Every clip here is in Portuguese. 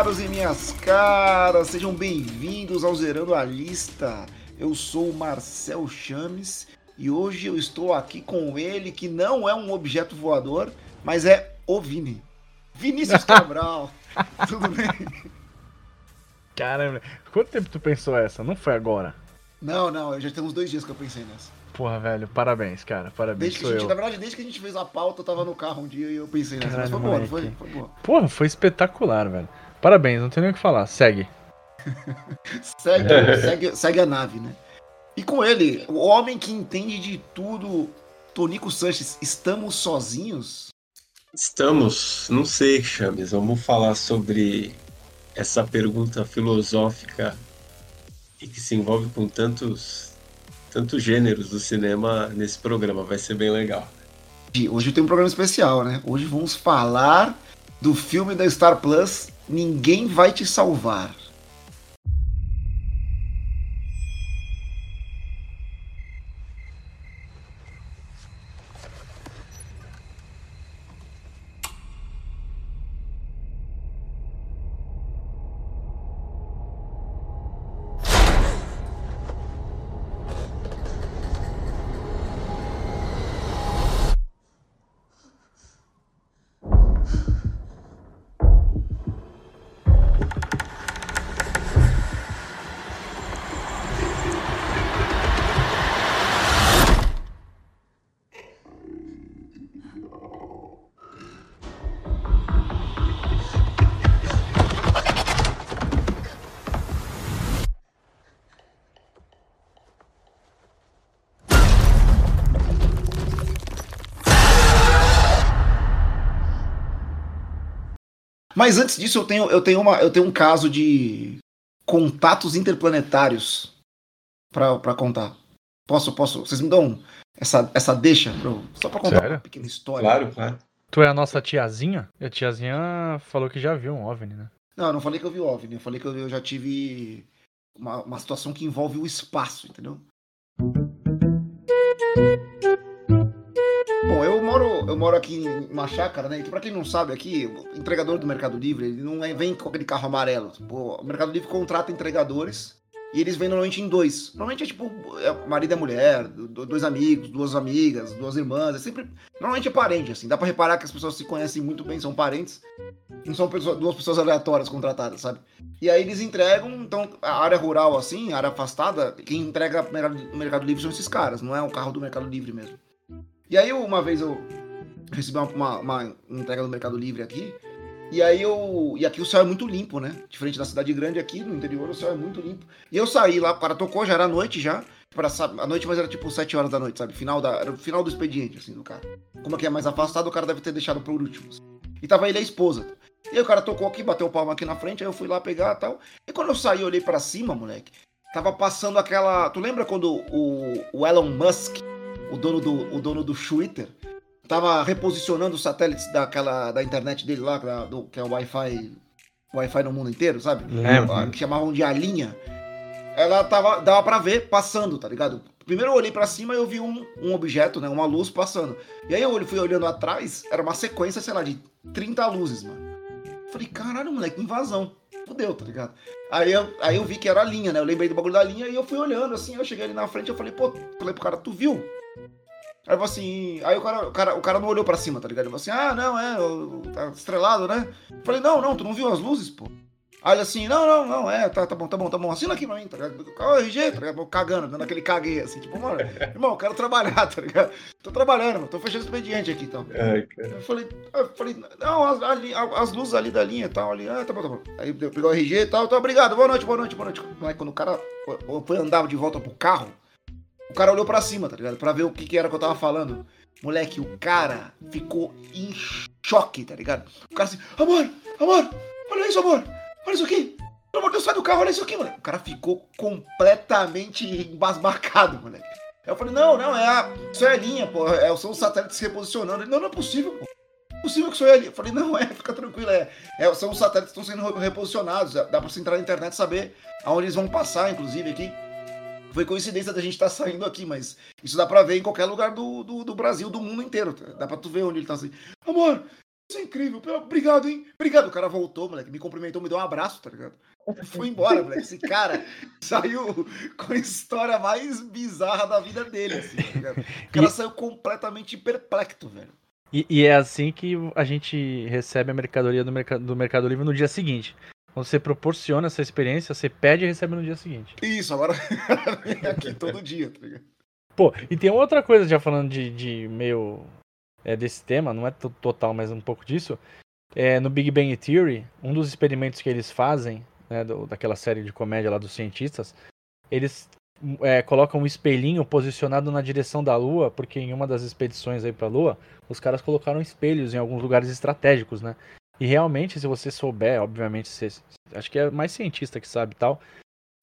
caros e minhas caras, sejam bem-vindos ao Zerando a Lista. Eu sou o Marcel Chames e hoje eu estou aqui com ele, que não é um objeto voador, mas é o Vini. Vinícius Cabral. Tudo bem? Caramba, quanto tempo tu pensou essa? Não foi agora? Não, não, já tem uns dois dias que eu pensei nessa. Porra, velho, parabéns, cara, parabéns. Desde que a gente, na verdade, desde que a gente fez a pauta, eu tava no carro um dia e eu pensei nessa. Caralho, mas foi boa, foi? Foi boa. Porra, foi espetacular, velho. Parabéns, não tem nem o que falar. Segue. Segue, segue, segue a nave, né? E com ele, o homem que entende de tudo, Tonico Sanches, estamos sozinhos? Estamos, não sei, Chames, vamos falar sobre essa pergunta filosófica e que se envolve com tantos, tantos gêneros do cinema nesse programa. Vai ser bem legal. E Hoje tem um programa especial, né? Hoje vamos falar do filme da Star Plus, Ninguém Vai Te Salvar. Mas antes disso, eu tenho, eu tenho, uma, eu tenho um caso de contatos interplanetários pra, pra contar. Posso, posso? Vocês me dão essa, essa deixa? Bro? Só pra contar Sério? uma pequena história. Claro, claro. Tu é a nossa tiazinha? E a tiazinha falou que já viu um OVNI, né? Não, eu não falei que eu vi OVNI. Eu falei que eu, eu já tive uma, uma situação que envolve o espaço, entendeu? Bom, eu moro, eu moro aqui em uma chácara, né? Que pra quem não sabe aqui, o entregador do Mercado Livre, ele não é- vem com aquele carro amarelo. Pô, o Mercado Livre contrata entregadores e eles vêm normalmente em dois. Normalmente é tipo é marido e mulher, do- dois amigos, duas amigas, duas irmãs. É sempre. Normalmente é parente, assim. Dá pra reparar que as pessoas se conhecem muito bem, são parentes. Não são pessoas- duas pessoas aleatórias contratadas, sabe? E aí eles entregam, então, a área rural, assim, a área afastada, quem entrega o Mercado Livre são esses caras, não é o carro do Mercado Livre mesmo. E aí, uma vez eu recebi uma, uma- entrega do Mercado Livre aqui, e aí eu. E aqui o céu é muito limpo, né? Diferente da cidade grande aqui, no interior, o céu é muito limpo. E eu saí lá, o cara tocou, já era noite já. Pra, a noite, mas era tipo 7 horas da noite, sabe? Final da, era o final do expediente, assim, do cara. Como aqui é mais afastado, o cara deve ter deixado por último. assim. E tava ele e a esposa. E aí o cara tocou aqui, bateu o palmo aqui na frente, aí eu fui lá pegar e tal. E quando eu saí, eu olhei pra cima, moleque, tava passando aquela. Tu lembra quando o, o Elon Musk, o dono do, o dono do Twitter, tava reposicionando os satélites daquela, da internet dele lá, da- do, que é o Wi-Fi. Wi-Fi no mundo inteiro, sabe? Lembro. Ah, que chamavam de a linha, ela tava, dava pra ver passando, tá ligado? Primeiro eu olhei pra cima e eu vi um, um objeto, né? Uma luz passando. E aí eu fui olhando atrás, era uma sequência, sei lá, de 30 luzes, mano. Falei, caralho, moleque, invasão. Fudeu, tá ligado? Aí eu, aí eu vi que era a linha, né? Eu lembrei do bagulho da linha e eu fui olhando assim, eu cheguei ali na frente eu falei, pô, falei pro cara, tu viu? Aí eu assim, aí o cara, o cara, o cara não olhou pra cima, tá ligado? Ele falou assim, ah, não, é, o- tá estrelado, né? Eu falei, não, não, tu não viu as luzes, pô? Aí ele assim, não, não, não, é, tá, tá bom, tá bom, tá bom, assina aqui pra mim, tá ligado? Qual é o RG, tá ligado? Eu Cagando, dando aquele caguei, assim, tipo, mano, irmão, eu quero trabalhar, tá ligado? Tô trabalhando, mano, tô fechando expediente aqui, então. Ai, cara. Eu falei, eu falei, não, as, ali- as luzes ali da linha e tal, ali, ah, tá bom, tá bom. Aí pegou o RG e tal, tá, obrigado, boa noite, boa noite, boa noite. Mas quando o cara foi- foi andar de volta pro carro, o cara olhou pra cima, tá ligado? Pra ver o que, que era que eu tava falando. Moleque, o cara ficou em choque, tá ligado? O cara assim, amor, amor, olha isso, amor, olha isso aqui. Pelo amor de Deus, sai do carro, olha isso aqui, moleque. O cara ficou completamente embasbacado, moleque. Aí eu falei, não, não, é a. Isso é a linha, pô. É, são os satélites se reposicionando. Ele, não, não é possível, pô. Não é possível que isso é a linha. Eu falei, não, é, fica tranquilo, é. é são os satélites que estão sendo reposicionados. Dá pra você entrar na internet e saber aonde eles vão passar, inclusive, aqui. Foi coincidência da gente estar saindo aqui, mas isso dá pra ver em qualquer lugar do, do, do Brasil, do mundo inteiro. Dá pra tu ver onde ele tá assim. Amor, Isso é incrível. Obrigado, hein? Obrigado. O cara voltou, moleque. Me cumprimentou, me deu um abraço, tá ligado? Foi embora, moleque. Esse cara saiu com a história mais bizarra da vida dele, assim, tá ligado? O cara E- saiu completamente perplexo, velho. E, e é assim que a gente recebe a mercadoria do, merca- do Mercado Livre no dia seguinte. Quando você proporciona essa experiência, você pede e recebe no dia seguinte. Isso, agora aqui todo dia, tá ligado? Pô, e tem outra coisa, já falando de, de meio. É, desse tema, não é to- total, mas um pouco disso. É, no Big Bang Theory, um dos experimentos que eles fazem, né, do- daquela série de comédia lá dos cientistas, eles é, colocam um espelhinho posicionado na direção da Lua, porque em uma das expedições aí pra Lua, os caras colocaram espelhos em alguns lugares estratégicos, né? E realmente, se você souber, obviamente, você, acho que é mais cientista que sabe e tal,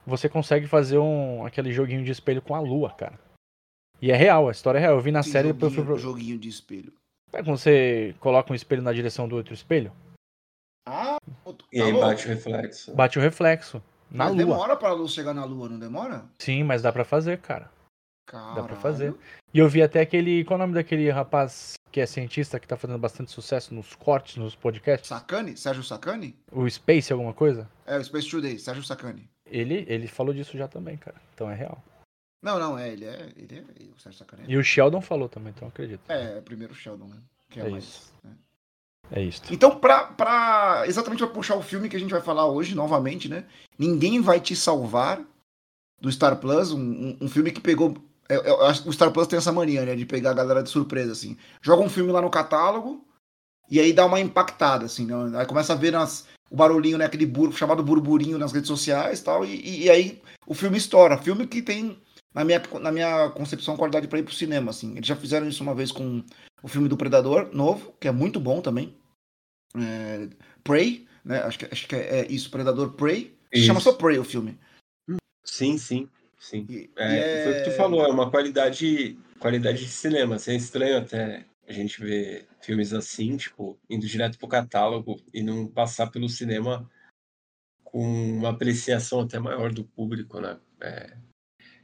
você consegue fazer um, aquele joguinho de espelho com a Lua, cara. E é real, a história é real. Eu vi na série, depois eu joguinho, fui pro... joguinho de espelho. Sabe quando você coloca um espelho na direção do outro espelho? Ah, tá E aí louco. bate o reflexo. Bate o reflexo. Na Mas Lua. demora pra luz chegar na lua, não demora? Sim, mas dá pra fazer, cara. Caralho. Dá pra fazer. E eu vi até aquele. Qual é o nome daquele rapaz que é cientista que tá fazendo bastante sucesso nos cortes, nos podcasts? Sacani? Sérgio Sacani? O Space, alguma coisa? É, o Space Today, Sérgio Sacani. Ele, ele falou disso já também, cara. Então é real. Não, não, é, ele é. Ele é o Sérgio Sacani. E o Sheldon falou também, então eu acredito. É, é primeiro o Sheldon, né? Que é, É mais. isso. né? É isso. Então, pra, pra. Exatamente pra puxar o filme que a gente vai falar hoje, novamente, né? Ninguém vai te salvar do Star Plus, um, um- um filme que pegou. Eu, eu acho que o Star Plus tem essa mania, né? De pegar a galera de surpresa, assim. Joga um filme lá no catálogo e aí dá uma impactada, assim, né? Aí começa a ver nas, o barulhinho, né? Aquele bur, chamado burburinho nas redes sociais tal, e, e, e aí o filme estoura. Filme que tem, na minha, na minha concepção, qualidade pra ir pro cinema, assim. Eles já fizeram isso uma vez com o filme do Predador, novo, que é muito bom também. É, Prey, né? Acho que, acho que é, é isso, Predador Prey. Se chama Isso. só Prey o filme. Sim, sim, sim. E- É, e Foi o que tu falou, é uma qualidade, qualidade de cinema. Assim, é estranho até a gente ver filmes assim, tipo, indo direto pro catálogo e não passar pelo cinema com uma apreciação até maior do público, né? É,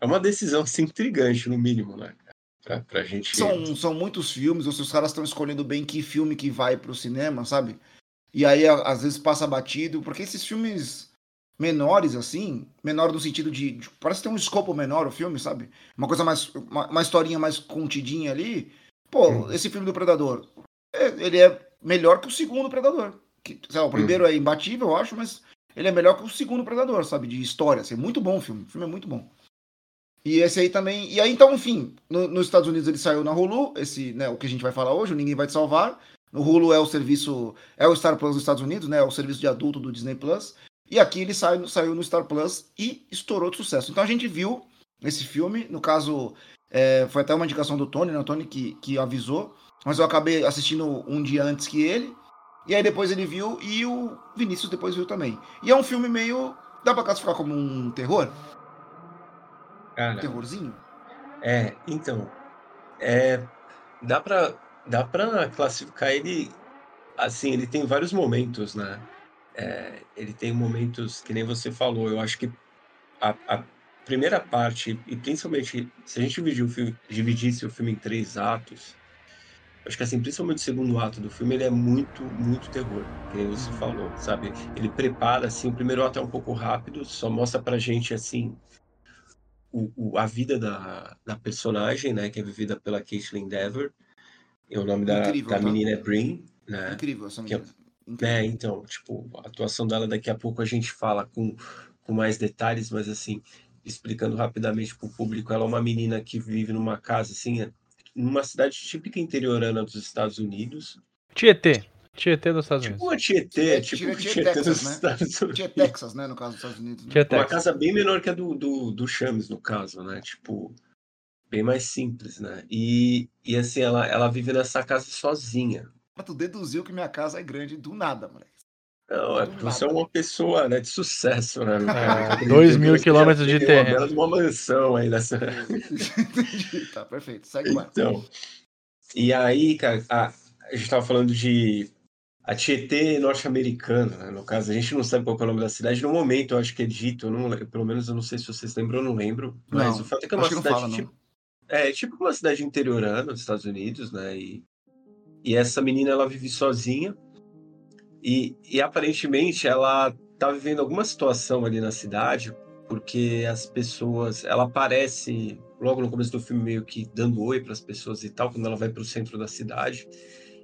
é uma decisão assim, intrigante, no mínimo, né? Pra, pra gente. São, são muitos filmes, ou se os caras estão escolhendo bem que filme que vai pro cinema, sabe? E aí, às vezes, passa batido, porque esses filmes menores, assim, menor no sentido de. de- parece ter um escopo menor o filme, sabe? Uma coisa mais. Uma, uma historinha mais contidinha ali. Pô, Hum. esse filme do Predador, é- ele é melhor que o segundo Predador. Que, lá, o primeiro é imbatível, eu acho, mas ele é melhor que o segundo Predador, sabe? De história. Assim, é muito bom o filme. O filme é muito bom. E esse aí também. E aí, então, enfim, no- nos Estados Unidos ele saiu na Hulu, esse, né, o que a gente vai falar hoje, o Ninguém Vai Te Salvar. No Hulu é o serviço. É o Star Plus dos Estados Unidos, né? É o serviço de adulto do Disney Plus. E aqui ele saiu, saiu no Star Plus e estourou de sucesso. Então a gente viu esse filme, no caso, é, foi até uma indicação do Tony, né? O Tony que, que avisou. Mas eu acabei assistindo um dia antes que ele. E aí depois ele viu e o Vinícius depois viu também. E é um filme meio. Dá pra classificar como um terror? Um Cara, terrorzinho? É, então, é, dá pra, dá pra classificar ele assim, ele tem vários momentos, né? É, ele tem momentos que nem você falou, eu acho que a, a primeira parte, e principalmente se a gente dividir o filme, dividisse o filme em três atos, acho que assim, principalmente o segundo ato do filme, ele é muito, muito terror, que nem você falou, sabe? Ele prepara, assim, o primeiro ato é um pouco rápido, só mostra pra gente, assim, o, o- a vida da, da personagem, né, que é vivida pela Caitlyn Dever. E o nome da, Incrível, da tá? menina é Brin, né? Incrível essa é- menina. Incrível. É, então, tipo, a atuação dela daqui a pouco a gente fala com, com mais detalhes, mas assim, explicando rapidamente para o público, ela é uma menina que vive numa casa, assim, numa cidade típica interiorana dos Estados Unidos. Tietê. Tietê dos Estados Tipo Unidos. uma Tietê, Tipo tipo Tietê, Tietê dos Texas, né? Estados Unidos. Tinha Texas, né? No caso dos Estados Unidos. Né? Tietê. Uma casa bem menor que a do, do, do Chames, no caso, né? Tipo, bem mais simples, né? E, e assim, ela, ela vive nessa casa sozinha. Mas tu deduziu que minha casa é grande do nada, moleque. Não, é Do porque você é uma pessoa né, de sucesso, né? É, dois mil quilômetros de terreno. Uma uma mansão aí nessa. Entendi. Tá, perfeito. Segue. Então, e aí, cara, a, a gente tava falando de a Tietê norte-americana, né? No caso, a gente não sabe qual é o nome da cidade. No momento, eu acho que é dito, eu não, pelo menos eu não sei se vocês lembram, eu não lembro. Mas Não, o fato é que é uma não cidade fala, não. tipo, é tipo uma cidade interiorana dos Estados Unidos, né? E, e essa menina ela vive sozinha e, e aparentemente ela tá vivendo alguma situação ali na cidade porque as pessoas, ela aparece logo no começo do filme meio que dando oi para as pessoas e tal quando ela vai para o centro da cidade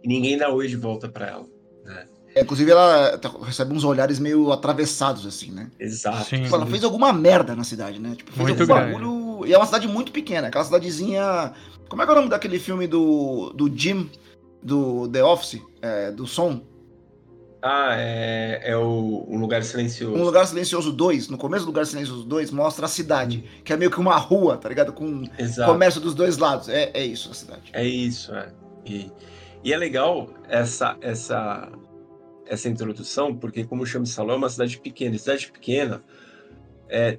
e ninguém dá oi de volta para ela, né? É, inclusive, ela tá, recebe uns olhares meio atravessados, assim, né? Exato. Sim. Tipo, ela fez alguma merda na cidade, né? Tipo, fez Muito algum grande. bagulho. E é uma cidade muito pequena, aquela cidadezinha. Como é que é o nome daquele filme do, do Jim, do The Office, é, do som? Ah, é, é o Um Lugar Silencioso. Um Lugar Silencioso 2, no começo do Lugar Silencioso 2, mostra a cidade, que é meio que uma rua, tá ligado? Com Exato. comércio dos dois lados. É, é isso a cidade. É isso, é. E, e é legal essa, essa, essa introdução, porque como chama Salão é uma cidade pequena. E cidade pequena é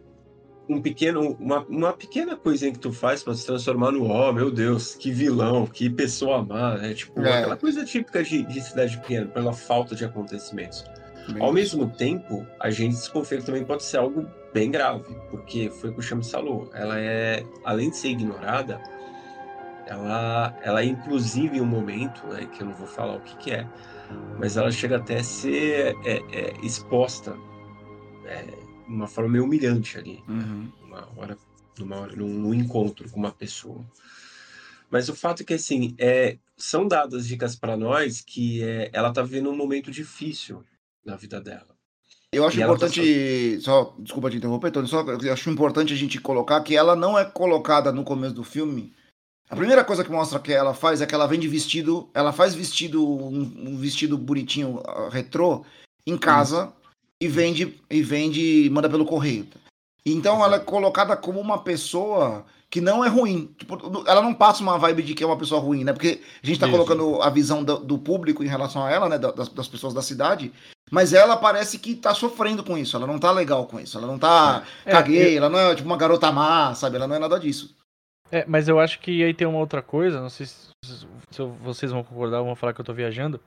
um pequeno, uma, uma pequena coisinha que tu faz para se transformar no oh, meu Deus, que vilão, que pessoa má, né? Tipo, É. aquela coisa típica de, de cidade pequena, pela falta de acontecimentos. Bem Ao mesmo tempo, a gente desconfia que também pode ser algo bem grave, porque foi o que o Chame falou. Ela é, além de ser ignorada, ela, ela é inclusive em um momento, né, que eu não vou falar o que, que é, mas ela chega até a ser é, é, exposta é, uma forma meio humilhante ali, Uhum. uma hora, numa hora, num, num encontro com uma pessoa. Mas o fato é que assim, é, são dadas dicas para nós que é, ela está vivendo um momento difícil na vida dela. Eu acho E tá importante, só, desculpa te interromper, Tony, só eu acho importante a gente colocar que ela não é colocada no começo do filme. A primeira coisa que mostra que ela faz é que ela vem de vestido, ela faz vestido, um, um vestido bonitinho, ah, retrô, em casa e vende, e vende, manda pelo correio. Então ela é colocada como uma pessoa que não é ruim. Tipo, ela não passa uma vibe de que é uma pessoa ruim, né? Porque a gente tá Isso. colocando a visão do, do público em relação a ela, né? da- Das, das pessoas da cidade. Mas ela parece que tá sofrendo com isso. Ela não tá legal com isso. Ela não tá. É, caguei, ela não é tipo uma garota má, sabe? Ela não é nada disso. É, mas eu acho que aí tem uma outra coisa, não sei se, se vocês vão concordar ou vão falar que eu tô viajando.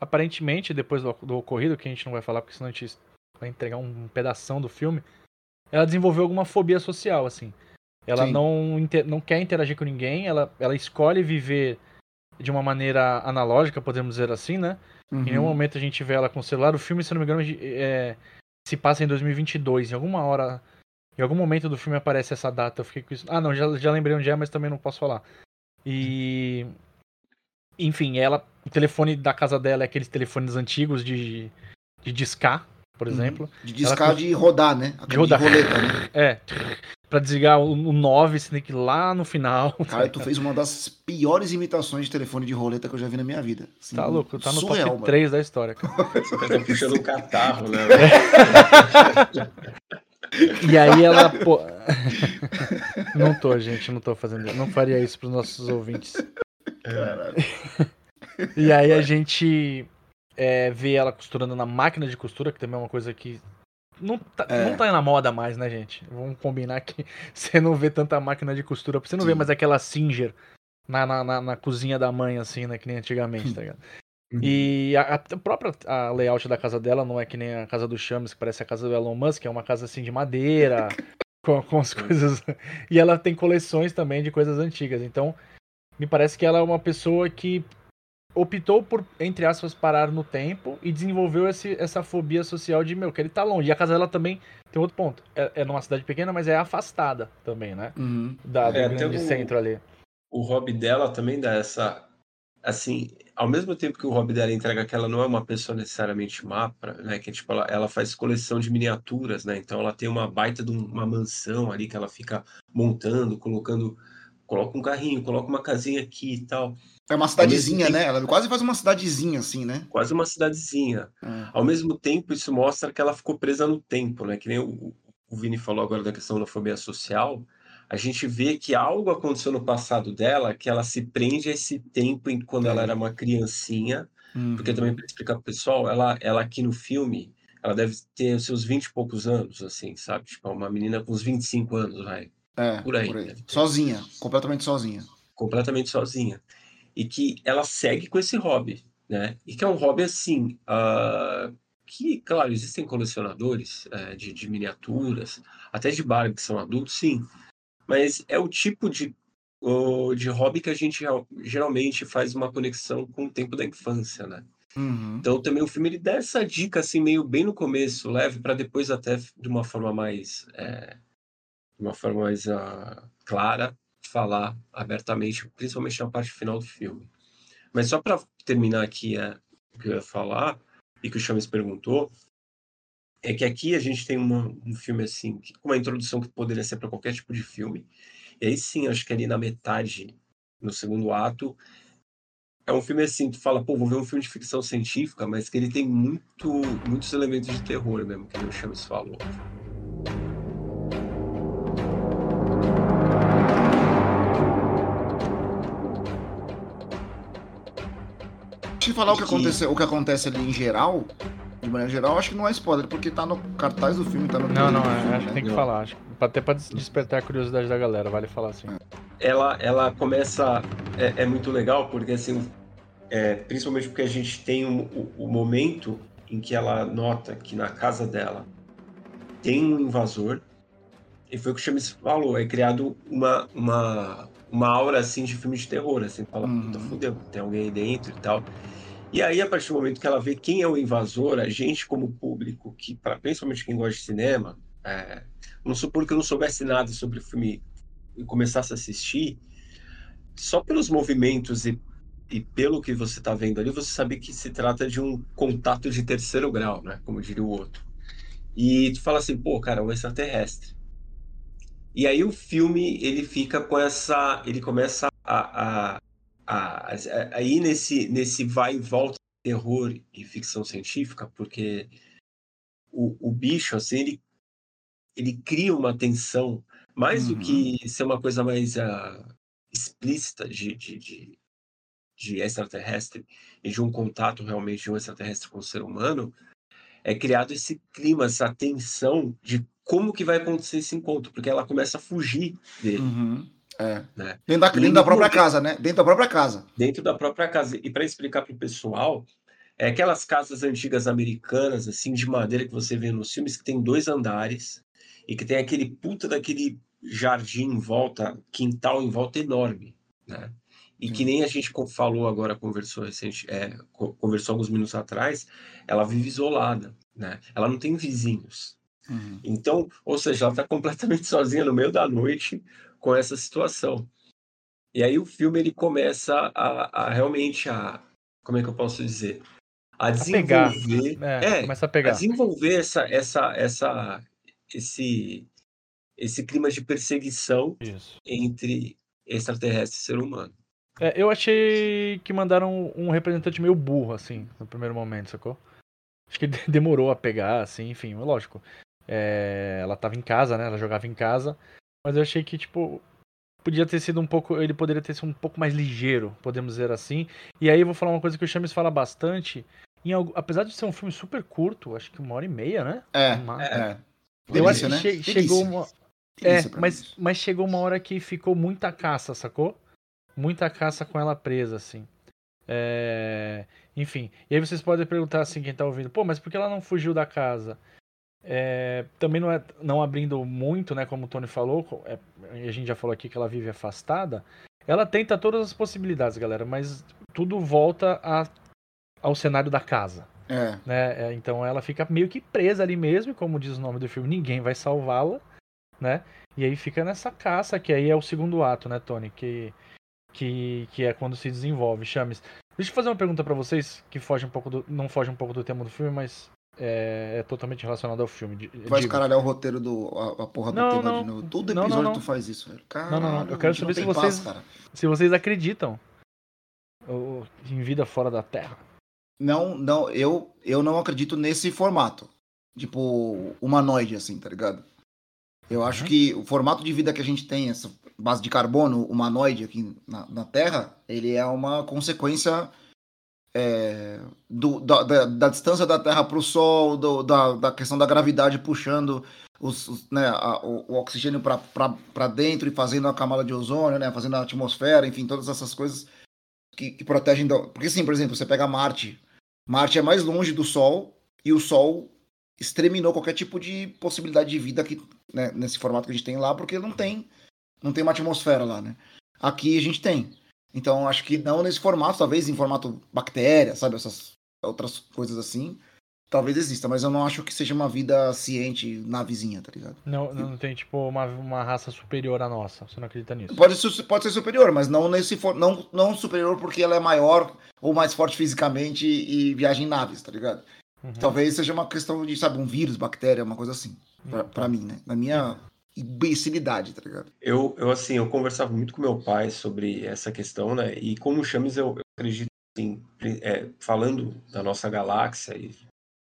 Aparentemente, depois do, do ocorrido, que a gente não vai falar porque senão a gente vai entregar um pedação do filme, ela desenvolveu alguma fobia social, assim. Ela Sim. não, não quer interagir com ninguém, ela, ela escolhe viver de uma maneira analógica, podemos dizer assim, né? Uhum. Em nenhum momento a gente vê ela com o celular. O filme, se não me engano, é, se passa em 2022. Em alguma hora, em algum momento do filme aparece essa data. Eu fiquei com isso. Ah, não, já, já lembrei onde é, mas também não posso falar. E. Enfim, ela. O telefone da casa dela é aqueles telefones antigos de, de discar, por Uhum. exemplo. De discar Ela- de rodar, né? Aquele rodar. roleta, né? É. Pra desligar o, o 9, você tem que ir lá no final. Cara, tu fez uma das piores imitações de telefone de roleta que eu já vi na minha vida. Assim, Tá louco, tá no surreal, top mano. 3 da história, cara. Você tá puxando um catarro, né? E aí ela. Pô... não tô, gente, não tô fazendo. Não faria isso pros nossos ouvintes. Caralho. E aí a gente é, vê ela costurando na máquina de costura, que também é uma coisa que. Não tá, É. não tá na moda mais, né, gente? Vamos combinar que você não vê tanta máquina de costura. Você não vê Sim. mais aquela Singer na, na, na, na cozinha da mãe, assim, né? Que nem antigamente, tá ligado? E a, a própria a layout da casa dela não é que nem a casa do Chames, que parece a casa do Elon Musk, é uma casa assim de madeira, com, com as coisas. E ela tem coleções também de coisas antigas. Então, me parece que ela é uma pessoa que optou por, entre aspas, parar no tempo e desenvolveu esse, essa fobia social de, meu, que ele tá longe. E a casa dela também tem outro ponto. É, é numa cidade pequena, mas é afastada também, né? Uhum. Da, do É, grande tem um- centro ali. o hobby dela também dá essa. Assim, ao mesmo tempo que o hobby dela entrega que ela não é uma pessoa necessariamente má, pra- né? Que tipo, ela, ela faz coleção de miniaturas, né? Então ela tem uma baita de um- uma mansão ali que ela fica montando, colocando. Coloca um carrinho, coloca uma casinha aqui e tal. É uma cidadezinha, tempo- né? Ela quase faz uma cidadezinha, assim, né? Quase uma cidadezinha. É. Ao mesmo tempo, isso mostra que ela ficou presa no tempo, né? Que nem o, o Vini falou agora da questão da fobia social. A gente vê que algo aconteceu no passado dela que ela se prende a esse tempo em quando ela É. era uma criancinha. Uhum. Porque também para explicar pro pessoal, ela, ela aqui no filme, ela deve ter os seus 20 e poucos anos, assim, sabe? Tipo, uma menina com uns 25 anos, vai. É, por aí, deve ter. Sozinha, completamente sozinha. completamente sozinha. E que ela segue com esse hobby, né? E que é um hobby assim, ah, que, claro, existem colecionadores eh, de, de miniaturas, até de Barbie que são adultos, sim. Mas é o tipo de o de hobby que a gente geralmente faz uma conexão com o tempo da infância, né? Uhum. Então também o filme ele dá essa dica assim meio bem no começo, leve para depois até de uma forma mais é, de uma forma mais uh, clara falar abertamente, principalmente na parte final do filme. Mas só para terminar aqui é, o que eu ia falar e que o Chames perguntou, é que aqui a gente tem uma, um filme assim, com uma introdução que poderia ser para qualquer tipo de filme. E aí sim, acho que ali na metade, no segundo ato, é um filme assim, tu fala, pô, vou ver um filme de ficção científica, mas que ele tem muito, muitos elementos de terror mesmo, que o Chames falou. Eu falar o que, acontece, o que acontece ali em geral, de maneira geral, acho que não é spoiler, porque tá no cartaz do filme, tá no Não, não, filme, é, acho que tem que falar. Acho, que- até pra des- despertar a curiosidade da galera, vale falar assim. ela, ela começa. É, é muito legal, porque assim. é, principalmente porque a gente tem o, o- o momento em que ela nota que na casa dela tem um invasor. E foi o que o Chames falou, é criado uma, uma, uma aura assim de filme de terror, assim, fala, Uhum. puta, fudeu, tem alguém aí dentro e tal. E aí, a partir do momento que ela vê quem é o invasor, a gente, como público, que pra, principalmente quem gosta de cinema, é, vamos supor que eu não soubesse nada sobre o filme e começasse a assistir, só pelos movimentos e, e pelo que você está vendo ali, você sabe que se trata de um contato de terceiro grau, né? Como diria o outro. E tu fala assim, pô, cara, é um extraterrestre. E aí o filme, ele fica com essa... Ele começa a, a, a, a, a ir nesse, nesse vai e volta de terror e ficção científica, porque o, o bicho, assim, ele, ele cria uma tensão mais do Uhum. que ser uma coisa mais ah, explícita de, de, de, de extraterrestre e de um contato realmente de um extraterrestre com o ser humano, é criado esse clima, essa tensão de como que vai acontecer esse encontro, porque ela começa a fugir dele Uhum. É. Né? Dentro da, E dentro da própria momento- casa, né? Dentro da própria casa. dentro da própria casa. E para explicar para o pessoal, é aquelas casas antigas americanas, assim, de madeira que você vê nos filmes, que tem dois andares e que tem aquele puta daquele jardim em volta, quintal em volta enorme, né? E Sim. que nem a gente falou agora, conversou recente, é, co- conversou alguns minutos atrás, ela vive isolada, né? Ela não tem vizinhos. Uhum. Então, ou seja, ela está completamente sozinha no meio da noite com essa situação. E aí o filme ele começa a, a realmente a, como é que eu posso dizer, a pegar. desenvolver, É, é, começa a a pegar. desenvolver essa, essa, essa, esse, esse clima de perseguição Isso. entre extraterrestre e ser humano. É, eu achei que mandaram um representante meio burro, assim, no primeiro momento, sacou? Acho que demorou a pegar, assim, enfim, lógico. É, ela tava em casa, né? Ela jogava em casa. Mas eu achei que, tipo, podia ter sido um pouco. Ele poderia ter sido um pouco mais ligeiro, podemos dizer assim. E aí eu vou falar uma coisa que o Chames fala bastante. Em apesar de ser um filme super curto, acho que uma hora e meia, né? É, Uma- é. Eu acho Delícia, que né? che- chegou uma. É, Delícia pra mas, mas chegou uma hora que ficou muita caça, sacou? Muita caça com ela presa, assim. É, Enfim. E aí vocês podem perguntar assim, quem tá ouvindo, pô, mas por que ela não fugiu da casa? É, Também não é não abrindo muito, né? Como o Tony falou, é, a gente já falou aqui que ela vive afastada. Ela tenta todas as possibilidades, galera, mas tudo volta a- ao cenário da casa É. né? É, Então ela fica meio que presa ali mesmo, e como diz o nome do filme, ninguém vai salvá-la, né? E aí fica nessa caça, que aí é o segundo ato, né, Tony? Que, que, que é quando se desenvolve. Chames. Deixa eu fazer uma pergunta pra vocês, que foge um pouco do, não foge um pouco do tema do filme, mas é, é totalmente relacionado ao filme. Di- Vai escaralhar o roteiro do. A, a porra do Não, tema não. de novo. Todo Não, não, episódio não. tu faz isso, velho. Caralho, não, não. Eu quero saber se vocês- paz. Se vocês acreditam em vida fora da Terra. Não, não, eu, eu não acredito nesse formato. Tipo, humanoide, assim, tá ligado? Eu acho Uhum. que o formato de vida que a gente tem, essa base de carbono humanoide aqui na, na Terra, ele é uma consequência é, do, da, da, da distância da Terra para o Sol, do- da, da questão da gravidade puxando os, os, né, a- o, o oxigênio para dentro e fazendo a camada de ozônio, né, fazendo a atmosfera, enfim, todas essas coisas que, que protegem. Porque, assim, por exemplo, você pega Marte. Marte é mais longe do Sol e o Sol exterminou qualquer tipo de possibilidade de vida aqui, né, nesse formato que a gente tem lá, porque não tem, não tem uma atmosfera lá, né? aqui a gente tem. Então acho que não nesse formato, talvez em formato bactéria, sabe? Essas outras coisas assim. Talvez exista, mas eu não acho que seja uma vida ciente na vizinha, tá ligado? Não, não tem, tipo, uma, uma raça superior à nossa. Você não acredita nisso? Pode ser, pode ser superior, mas não nesse for, não, não superior porque ela é maior ou mais forte fisicamente e viaja em naves, tá ligado? Uhum. Talvez seja uma questão de, sabe, um vírus, bactéria, uma coisa assim. Pra, pra mim, né? Na minha imbecilidade, tá ligado? Eu, eu, assim, eu conversava muito com meu pai sobre essa questão, né? E como Chames, eu, eu acredito, assim, é, falando da nossa galáxia e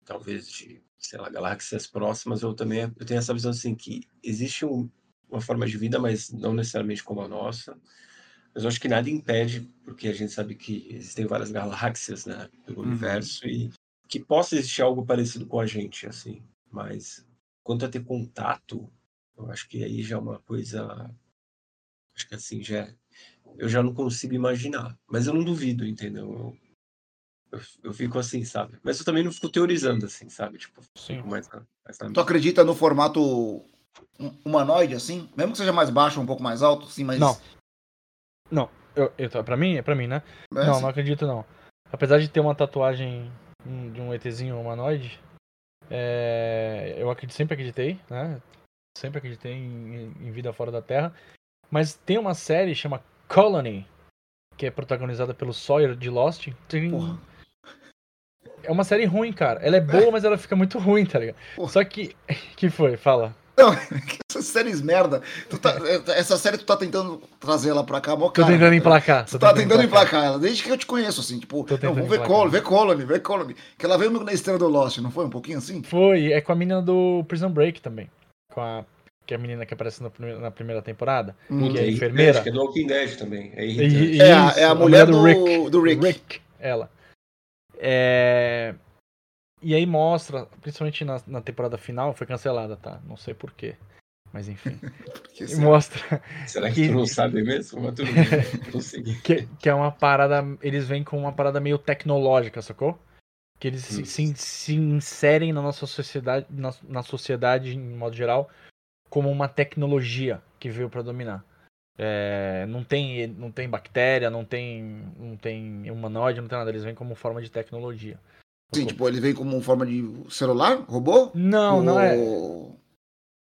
talvez de, sei lá, galáxias próximas, eu também eu tenho essa visão, assim, que existe um, uma forma de vida, mas não necessariamente como a nossa. Mas eu acho que nada impede, porque a gente sabe que existem várias galáxias, né, pelo uhum. universo, e que possa existir algo parecido com a gente, assim. Mas quanto a ter contato, eu acho que aí já é uma coisa. Acho que assim, já. É, eu já não consigo imaginar. Mas eu não duvido, entendeu? Eu, eu, eu fico assim, sabe? Mas eu também não fico teorizando, assim, sabe? Tipo, Sim. Mais, mais tu acredita no formato humanoide, assim? Mesmo que seja mais baixo, um pouco mais alto, assim, mas. Não. Não. Eu, eu, pra mim, é pra mim, né? É, não, não acredito, não. Apesar de ter uma tatuagem de um ETzinho humanoide, é, eu acredito, sempre acreditei, né? Sempre acreditei em, em, vida fora da Terra. Mas tem uma série chama Colony, que é protagonizada pelo Sawyer de Lost. Tem... É uma série ruim, cara. Ela é boa, mas ela fica muito ruim, tá ligado? Porra. Só que. que foi? Fala. Não, essas séries merda. Tá, essa série tu tá tentando trazer ela pra cá, mó cara. Tô tentando emplacar. Tu tá tentando emplacar ela, desde que eu te conheço, assim, tipo, não, vamos ver Colony, ver Colony, ver Colony. Que ela veio na estrela do Lost, não foi? Um pouquinho assim? Foi, é com a menina do Prison Break também. Com a. Que é a menina que aparece na primeira, na primeira temporada, hum, que é enfermeira. que é do Walking Dead também. É, e, é, a, é a mulher, do, do, Rick. do Rick. Rick. Ela. É. E aí mostra, principalmente na, na temporada final, foi cancelada, tá? Não sei porquê. Mas enfim. mostra. Será que, que tu não sabe mesmo? Mas tudo bem, que, que é uma parada. Eles vêm com uma parada meio tecnológica, sacou? Que eles se, se, se, inserem na nossa sociedade, na, na sociedade, em modo geral, como uma tecnologia que veio para dominar. É, não tem não tem bactéria, não tem não tem humanoide, não tem nada. Eles vêm como forma de tecnologia. Sim, tipo, ele vem como forma de celular, robô? Não, Ou... não é.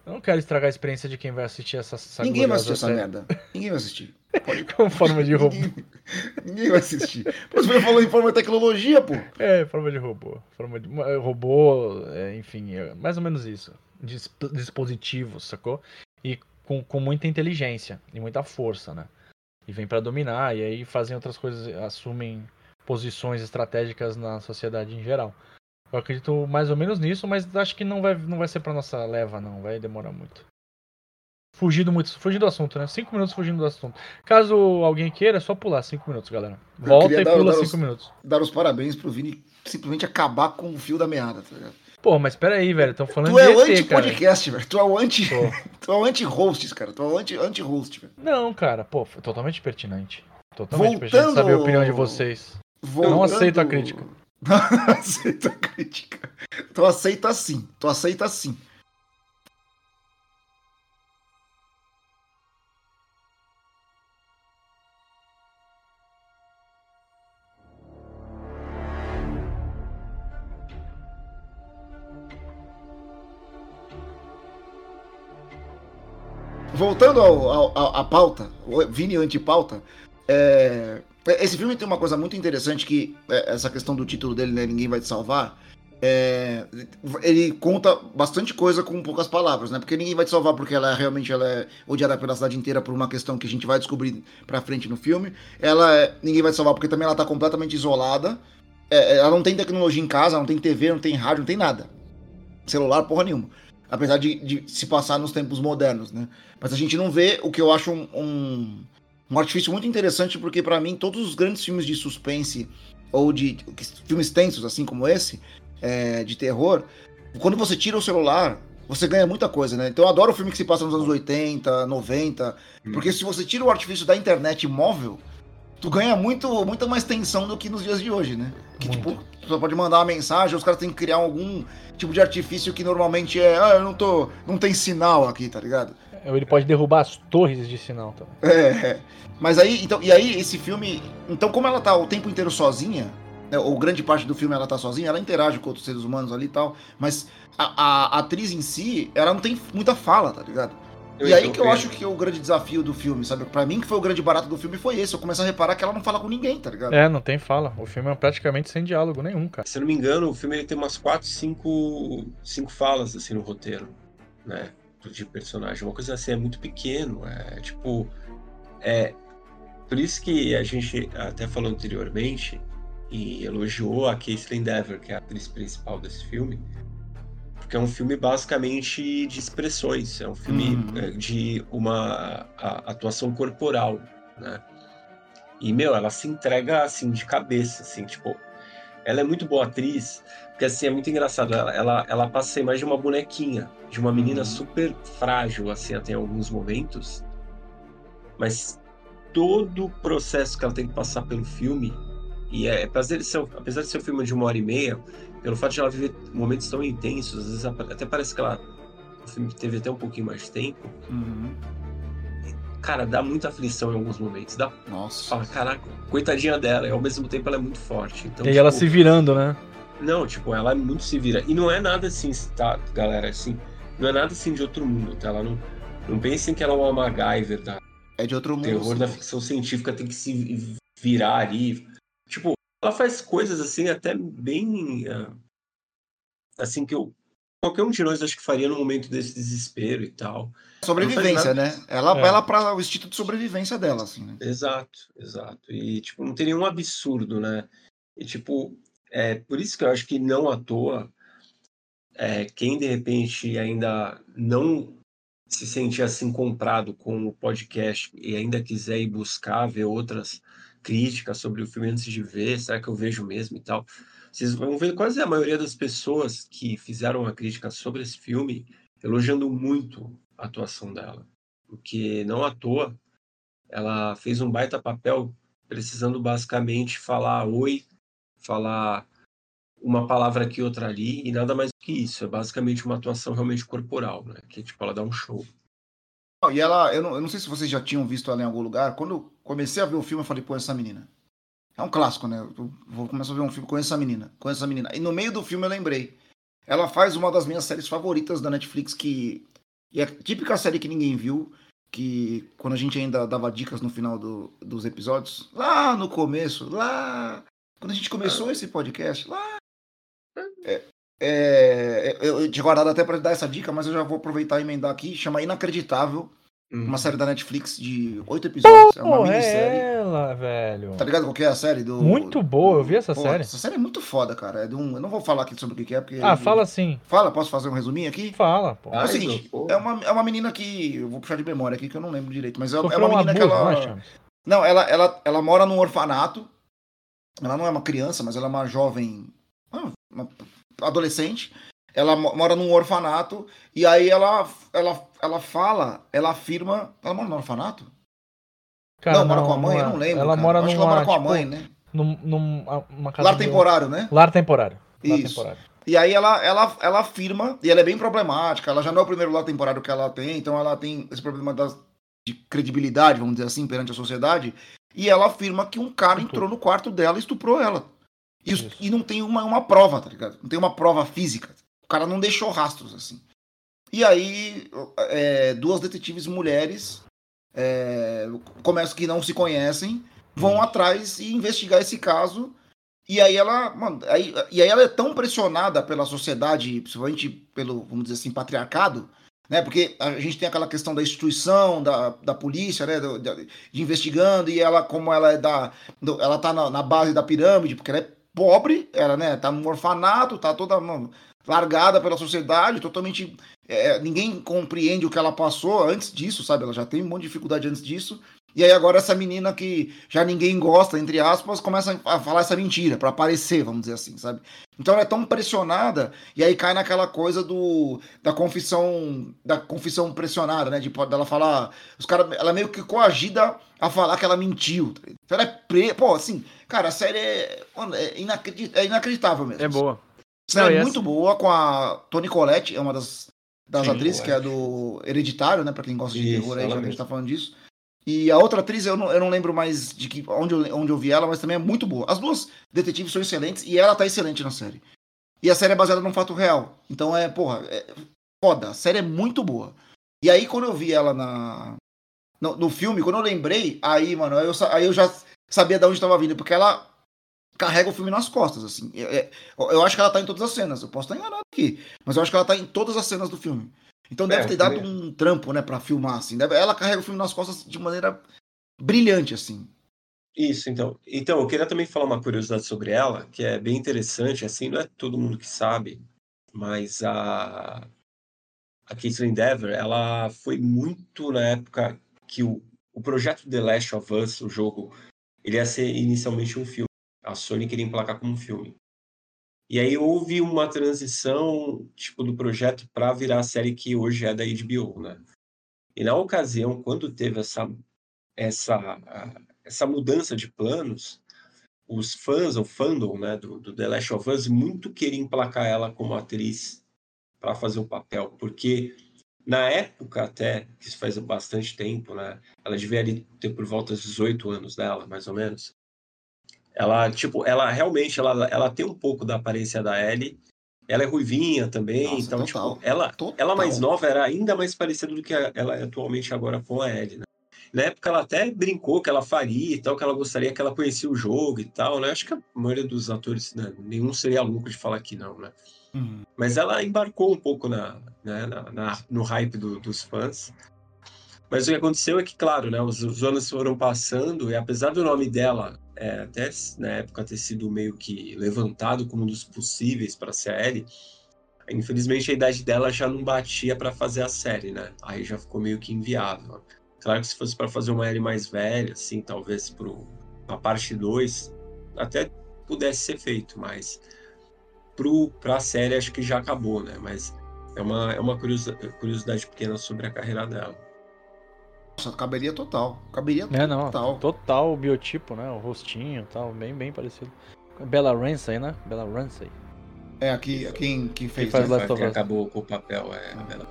Eu não quero estragar a experiência de quem vai assistir essa, essa Ninguém vai assistir essa merda. Ninguém vai assistir. Pode... Com forma de robô. Ninguém, ninguém vai assistir. Você falou em forma de tecnologia, pô. É, forma de robô. Forma de robô, é, enfim, é mais ou menos isso. Dispositivos, sacou? E com, com muita inteligência e muita força, né? E vem para dominar, e aí fazem outras coisas, assumem posições estratégicas na sociedade em geral. Eu acredito mais ou menos nisso, mas acho que não vai, não vai ser pra nossa leva, não. Vai demorar muito. Fugindo muito, fugindo do assunto, né? Cinco minutos fugindo do assunto. Caso alguém queira, é só pular cinco minutos, galera. Volta e dar, pula dar cinco os, minutos. Dar os parabéns pro Vini simplesmente acabar com o fio da meada, tá ligado? Pô, mas pera aí, velho. Estão falando tu de é o anti-podcast, velho. Tu é o anti. tu é o anti-host, cara. Tu é o anti-host, velho. Não, cara, pô, totalmente pertinente. Totalmente Voltando... pertinente saber a opinião de vocês. Voltando... Eu não aceito a crítica. Não aceito a crítica. Tu aceita sim. Tu aceita sim. Voltando ao, ao, à pauta, Vini antipauta, é, esse filme tem uma coisa muito interessante que é, essa questão do título dele, né, Ninguém Vai Te Salvar, é, ele conta bastante coisa com poucas palavras, né? Porque ninguém vai te salvar porque ela é, realmente ela é odiada pela cidade inteira por uma questão que a gente vai descobrir pra frente no filme. Ela é, ninguém vai te salvar porque também ela tá completamente isolada. É, ela não tem tecnologia em casa, não tem TV, não tem rádio, não tem nada. Celular, porra nenhuma. Apesar de, de se passar nos tempos modernos, né? Mas a gente não vê o que eu acho um, um um artifício muito interessante porque para mim todos os grandes filmes de suspense ou de filmes tensos assim como esse é, de terror quando você tira o celular você ganha muita coisa, né? Então eu adoro o filme que se passa nos anos 80, 90, hum. porque se você tira o artifício da internet móvel, tu ganha muito, muita mais tensão do que nos dias de hoje, né? Que muito. tipo, tu só pode mandar uma mensagem, os caras têm que criar algum tipo de artifício que normalmente é, ah, eu não tô, não tem sinal aqui, tá ligado? Ele pode derrubar as torres de sinal também. É, mas aí, então, e aí esse filme, então como ela tá o tempo inteiro sozinha, né, ou grande parte do filme ela tá sozinha, ela interage com outros seres humanos ali e tal, mas a, a, a atriz em si, ela não tem muita fala, tá ligado? Eu e aí que eu acho que o grande desafio do filme, sabe? Pra mim que foi o grande barato do filme foi esse, eu começar a reparar que ela não fala com ninguém, tá ligado? É, não tem fala. O filme é praticamente sem diálogo nenhum, cara. Se eu não me engano, o filme ele tem umas 4, 5, cinco falas assim no roteiro, né? De personagem. Uma coisa assim, é muito pequeno. É tipo. É. Por isso que a gente até falou anteriormente e elogiou a Caitlyn Dever, que é a atriz principal desse filme. Porque é um filme basicamente de expressões, é um filme Uhum. é, de uma a- atuação corporal, né? E, meu, ela se entrega, assim, de cabeça, assim, tipo... Ela é muito boa atriz, porque, assim, é muito engraçado. Ela, ela, ela passa a ser mais de uma bonequinha, de uma menina Uhum. super frágil, assim, até em alguns momentos. Mas todo o processo que ela tem que passar pelo filme, e é, apesar de ser, apesar de ser um filme de uma hora e meia, pelo fato de ela viver momentos tão intensos, às vezes até parece que ela... O filme teve até um pouquinho mais de tempo. Uhum. Cara, dá muita aflição em alguns momentos. Dá Nossa. fala, caraca, coitadinha dela, e ao mesmo tempo ela é muito forte. Então, e aí ela tipo, se virando, né? Não, tipo, ela é muito se vira. E não é nada assim, tá, galera, assim, não é nada assim de outro mundo, tá? Ela não, não pensem que ela é uma MacGyver, tá? É de outro mundo. terror sim. da ficção científica tem que se virar ali. Tipo, ela faz coisas assim até bem. ah, assim que eu. Qualquer um de nós acho que faria no momento desse desespero e tal. Sobrevivência, né? Ela É. ela para o instinto de sobrevivência dela, assim, né? Exato, exato. E, tipo, não tem nenhum absurdo, né? E, tipo, é por isso que eu acho que não à toa, é, quem de repente ainda não se sentir assim comprado com o podcast e ainda quiser ir buscar ver outras críticas sobre o filme antes de ver, será que eu vejo mesmo e tal? Vocês vão ver quase a maioria das pessoas que fizeram uma crítica sobre esse filme elogiando muito a atuação dela. Porque não à toa ela fez um baita papel precisando basicamente falar oi, falar uma palavra aqui outra ali e nada mais do que isso. É basicamente uma atuação realmente corporal, né? Que tipo ela dá um show. E ela, eu não, eu não sei se vocês já tinham visto ela em algum lugar. Quando eu comecei a ver o filme, eu falei, pô, essa menina. É um clássico, né? Eu vou começar a ver um filme, conheço essa menina, conheço essa menina. E no meio do filme eu lembrei. Ela faz uma das minhas séries favoritas da Netflix, que e é a típica série que ninguém viu, que quando a gente ainda dava dicas no final do- dos episódios, lá no começo, lá. Quando a gente começou esse podcast, lá. É, é, eu, eu tinha guardado até pra dar essa dica, mas eu já vou aproveitar e emendar aqui. Chama Inacreditável. Hum. Uma série da Netflix de oito episódios. é uma Pô, minissérie. é ela, velho. Tá ligado qual que é a série? Do, Muito boa, eu vi essa Pô, série. Essa série é muito foda, cara. É de um... Eu não vou falar aqui sobre o que é, porque. Ah, fala assim. Fala, posso fazer um resuminho aqui? Fala, pô. É o Ai, seguinte, pô. é uma, é uma menina que. Eu vou puxar de memória aqui que eu não lembro direito, mas é, é uma um menina abuso, que ela. Não, ela, ela, ela mora num orfanato. Ela não é uma criança, mas ela é uma jovem. Uma adolescente. Ela mo- mora num orfanato. E aí ela, ela, ela fala, ela afirma. Ela mora no orfanato? Cara, não, mora com a mãe? é. Eu não lembro. Ela cara. mora numa, ela mora com a tipo, mãe, né? num, casa Lar de- temporário, né? Lar temporário. Lar Isso. temporário. E aí ela, ela, ela afirma, e ela é bem problemática, ela já não é o primeiro lar temporário que ela tem, então ela tem esse problema das, de credibilidade, vamos dizer assim, perante a sociedade. E ela afirma que um cara entrou no quarto dela e estuprou ela. E, os- e não tem uma, uma prova, tá ligado? Não tem uma prova física. O cara não deixou rastros, assim. E aí, é, duas detetives mulheres, é, começam que não se conhecem, vão atrás e investigar esse caso. E aí ela, mano, aí, e aí ela é tão pressionada pela sociedade, principalmente pelo, vamos dizer assim, patriarcado, né? Porque a gente tem aquela questão da instituição, da, da polícia, né? de, de investigando, e ela, como ela é da. ela tá na, na base da pirâmide, porque ela é pobre, ela, né, tá num orfanato, tá toda largada pela sociedade, totalmente. é, ninguém compreende o que ela passou antes disso, sabe? Ela já tem um monte de dificuldade antes disso. E aí agora essa menina que já ninguém gosta, entre aspas, começa a falar essa mentira, pra aparecer, vamos dizer assim, sabe? Então ela é tão pressionada, e aí cai naquela coisa do da confissão, da confissão pressionada, né? De dela falar, os cara, ela é meio que coagida a falar que ela mentiu. tá? Então ela é pre... Pô, assim, cara, a série é, mano, é, inacredit... é inacreditável mesmo. É boa. A série Não, é essa- muito boa com a Toni Collette, é uma das das Sim, atrizes, eu que é do Hereditário, né? Pra quem gosta de Isso, terror aí, já que a gente tá falando disso. E a outra atriz, eu não, eu não lembro mais de que, onde, eu, onde eu vi ela, mas também é muito boa. As duas detetives são excelentes e ela tá excelente na série. E a série é baseada num fato real. Então é, porra, é foda. A série é muito boa. E aí, quando eu vi ela na, no, no filme, quando eu lembrei, aí, mano, aí eu, aí eu já sabia de onde tava vindo, porque ela carrega o filme nas costas, assim. É- é- eu eu acho que ela tá em todas as cenas. Eu posso estar enganado aqui, mas eu acho que ela tá em todas as cenas do filme. Então deve É, ter eu dado um trampo, né, pra filmar, assim. Deve- ela carrega o filme nas costas de maneira brilhante, assim. Isso, então. Então, eu queria também falar uma curiosidade sobre ela, que é bem interessante, assim, não é todo mundo que sabe, mas a a Caitlin Dever, ela foi muito na época que o, o projeto The Last of Us, o jogo, ele ia ser inicialmente um filme. A Sony queria emplacar como um filme. E aí houve uma transição, tipo, do projeto para virar a série que hoje é da HBO, né? E na ocasião, quando teve essa essa essa mudança de planos, os fãs, o fandom, né, do, do The Last of Us, muito queriam emplacar ela como atriz para fazer o papel, porque na época até, que isso faz bastante tempo, né, ela devia ter por volta dos 18 anos dela, mais ou menos. Ela, tipo, ela realmente, ela, ela tem um pouco da aparência da Ellie, ela é ruivinha também, Nossa, então, total. tipo, ela, Total. ela mais nova era ainda mais parecida do que ela é atualmente agora com a Ellie, né? Na época ela até brincou que ela faria e tal, que ela gostaria que ela conhecia o jogo e tal, né? Acho que a maioria dos atores, né, nenhum seria louco de falar que não, né? Uhum. Mas ela embarcou um pouco na, né, na- na- no hype do- dos fãs. Mas o que aconteceu é que, claro, né, os, os anos foram passando e apesar do nome dela é, até na época ter sido meio que levantado como um dos possíveis para a Ellie, infelizmente a idade dela já não batia para fazer a série, né? Aí já ficou meio que inviável. Claro que se fosse para fazer uma Ellie mais velha, assim, talvez para a parte 2, até pudesse ser feito, mas para a série acho que já acabou, né? Mas é uma, é uma curiosidade pequena sobre a carreira dela. Nossa, caberia total. Caberia É, não. total. Total o biotipo, né? O rostinho e tal, bem, bem parecido. Bella Ramsey, né? Bella Ramsey. É, aqui, quem, quem fez. faz né? Last of Us. acabou com o papel é a Bella.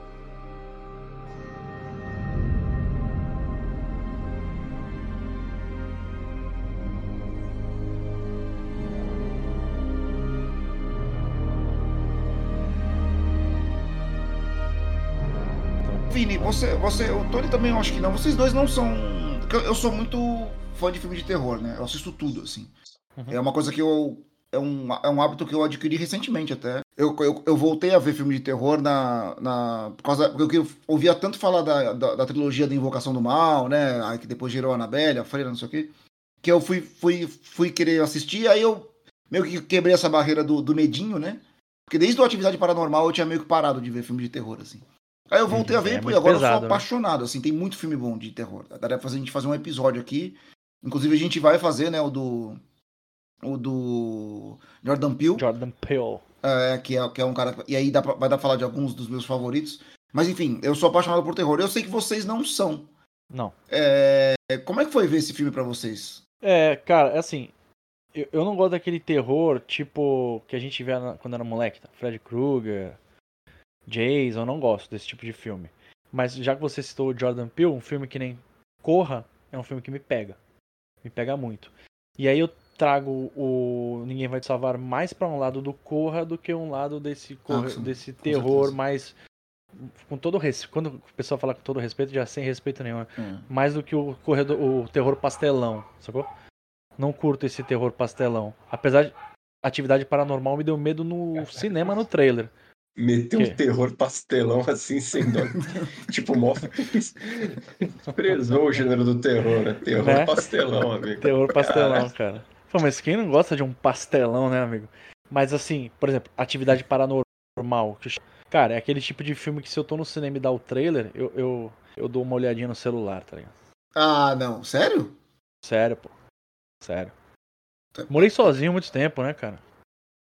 Vini, você, você, o Tony também eu acho que não. Vocês dois não são. Eu sou muito fã de filme de terror, né? Eu assisto tudo, assim. Uhum. É uma coisa que eu. É um, é um hábito que eu adquiri recentemente até. Eu, eu, eu voltei a ver filme de terror na. na por causa. Porque eu ouvia tanto falar da, da, da trilogia da Invocação do Mal, né? Aí que depois gerou a Annabelle, a Freira, não sei o quê. Que eu fui, fui, fui querer assistir, aí eu meio que quebrei essa barreira do, do medinho, né? Porque desde o Atividade Paranormal eu tinha meio que parado de ver filme de terror, assim. Aí eu voltei a ver É e muito agora eu pesado, sou né? apaixonado, assim, tem muito filme bom de terror. Daria pra fazer- a gente fazer um episódio aqui. Inclusive a gente vai fazer, né, o do. O do. Jordan Peele, Jordan Peele. é, que, é, que é um cara. E aí dá pra- vai dar pra falar de alguns dos meus favoritos. Mas enfim, eu sou apaixonado por terror. Eu sei que vocês não são. Não. É, como é que foi ver esse filme pra vocês? É, cara, é assim. Eu, eu não gosto daquele terror, tipo, que a gente vê na- quando era moleque, tá? Fred Krueger, Jason, eu não gosto desse tipo de filme. Mas já que você citou o Jordan Peele, um filme que nem Corra, é um filme que me pega. Me pega muito. E aí eu trago o Ninguém Vai Te Salvar mais pra um lado do Corra do que um lado desse, corra- sim, desse terror mais. Com todo respeito. Quando o pessoal fala com todo respeito, já sem respeito nenhum. né? É. mais do que o, corredor, o terror pastelão, sacou? Não curto esse terror pastelão. Apesar de atividade paranormal me deu medo no cinema no trailer. Meteu Que? um terror pastelão assim, sem dó. tipo, mó prezou o gênero do terror, né? Terror Né? pastelão, amigo. Terror pastelão, cara. Pô, mas quem não gosta de um pastelão, né, amigo? Mas assim, por exemplo, atividade paranormal. que eu ch- Cara, é aquele tipo de filme que se eu tô no cinema e dá o trailer, eu, eu, eu dou uma olhadinha no celular, tá ligado? Ah, não. Sério? Sério, pô. Sério. Tá. Morei sozinho muito tempo, né, cara?